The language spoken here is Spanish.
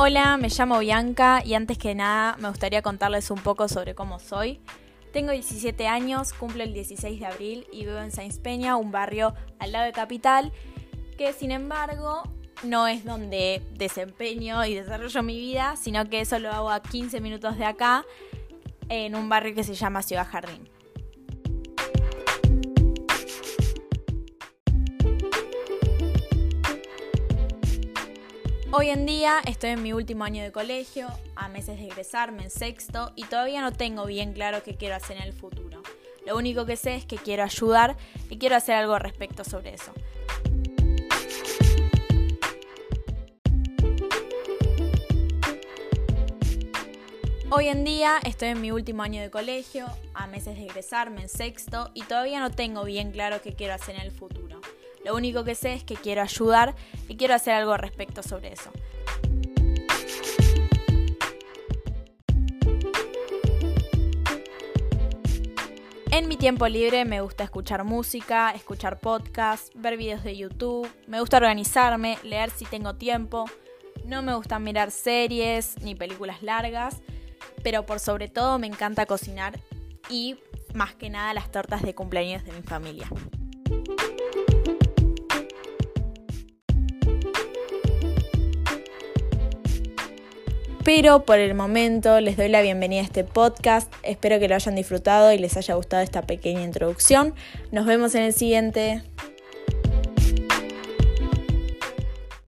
Hola, me llamo Bianca y antes que nada me gustaría contarles un poco sobre cómo soy. Tengo 17 años, cumplo el 16 de abril y vivo en Sáenz Peña, un barrio al lado de Capital, que sin embargo no es donde desempeño y desarrollo mi vida, sino que eso lo hago a 15 minutos de acá, en un barrio que se llama Ciudad Jardín. Hoy en día estoy en mi último año de colegio, a meses de egresarme en sexto y todavía no tengo bien claro qué quiero hacer en el futuro. Lo único que sé es que quiero ayudar y quiero hacer algo respecto sobre eso. Hoy en día estoy en mi último año de colegio, a meses de egresarme en sexto y todavía no tengo bien claro qué quiero hacer en el futuro. Lo único que sé es que quiero ayudar y quiero hacer algo respecto sobre eso. En mi tiempo libre me gusta escuchar música, escuchar podcasts, ver videos de YouTube, me gusta organizarme, leer si tengo tiempo, no me gusta mirar series ni películas largas, pero por sobre todo me encanta cocinar y más que nada las tortas de cumpleaños de mi familia. Pero por el momento les doy la bienvenida a este podcast. Espero que lo hayan disfrutado y les haya gustado esta pequeña introducción. Nos vemos en el siguiente.